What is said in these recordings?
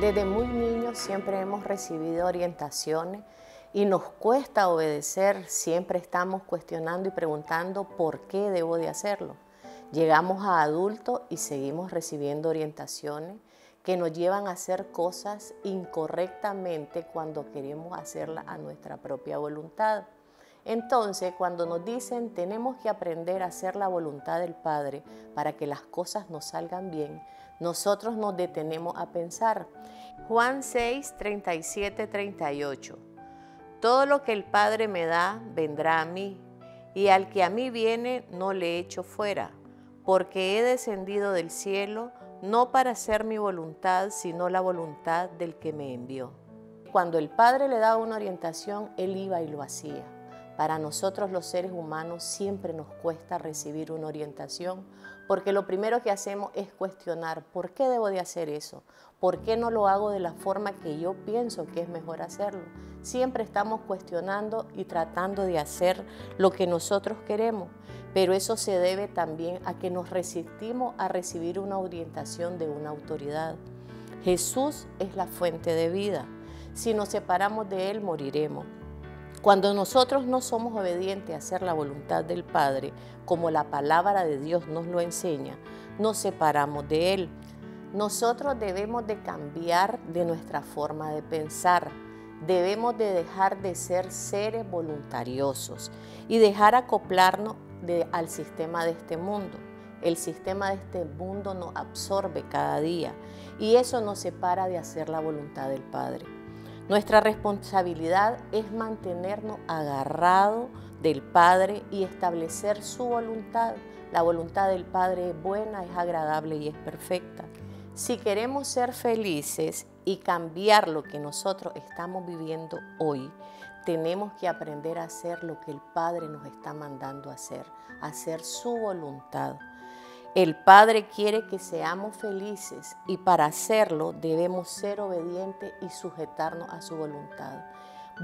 Desde muy niños siempre hemos recibido orientaciones y nos cuesta obedecer, siempre estamos cuestionando y preguntando por qué debo de hacerlo. Llegamos a adultos y seguimos recibiendo orientaciones que nos llevan a hacer cosas incorrectamente cuando queremos hacerlas a nuestra propia voluntad. Entonces, cuando nos dicen tenemos que aprender a hacer la voluntad del Padre para que las cosas nos salgan bien, nosotros nos detenemos a pensar. Juan 6, 37, 38. Todo lo que el Padre me da vendrá a mí, y al que a mí viene no le echo fuera, porque he descendido del cielo no para hacer mi voluntad, sino la voluntad del que me envió. Cuando el Padre le daba una orientación, él iba y lo hacía. Para nosotros los seres humanos siempre nos cuesta recibir una orientación porque lo primero que hacemos es cuestionar, ¿por qué debo de hacer eso? ¿Por qué no lo hago de la forma que yo pienso que es mejor hacerlo? Siempre estamos cuestionando y tratando de hacer lo que nosotros queremos, pero eso se debe también a que nos resistimos a recibir una orientación de una autoridad. Jesús es la fuente de vida. Si nos separamos de Él, moriremos. Cuando nosotros no somos obedientes a hacer la voluntad del Padre, como la palabra de Dios nos lo enseña, nos separamos de Él. Nosotros debemos de cambiar de nuestra forma de pensar. Debemos de dejar de ser seres voluntariosos y dejar acoplarnos al sistema de este mundo. El sistema de este mundo nos absorbe cada día y eso nos separa de hacer la voluntad del Padre. Nuestra responsabilidad es mantenernos agarrados del Padre y establecer su voluntad. La voluntad del Padre es buena, es agradable y es perfecta. Si queremos ser felices y cambiar lo que nosotros estamos viviendo hoy, tenemos que aprender a hacer lo que el Padre nos está mandando a hacer, hacer su voluntad. El Padre quiere que seamos felices y para hacerlo debemos ser obedientes y sujetarnos a su voluntad.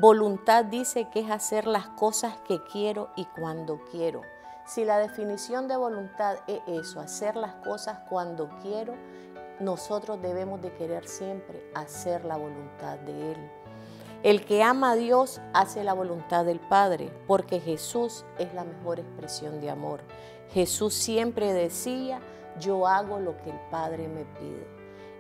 Voluntad dice que es hacer las cosas que quiero y cuando quiero. Si la definición de voluntad es eso, hacer las cosas cuando quiero, nosotros debemos de querer siempre hacer la voluntad de Él. El que ama a Dios hace la voluntad del Padre, porque Jesús es la mejor expresión de amor. Jesús siempre decía, yo hago lo que el Padre me pide.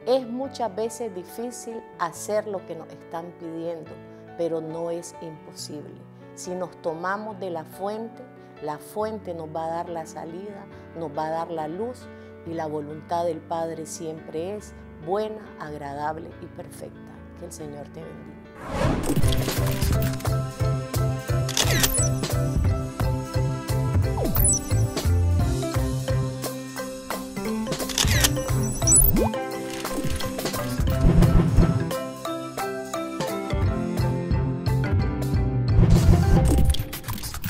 Es muchas veces difícil hacer lo que nos están pidiendo, pero no es imposible. Si nos tomamos de la fuente, la fuente nos va a dar la salida, nos va a dar la luz y la voluntad del Padre siempre es buena, agradable y perfecta. Que el Señor te bendiga.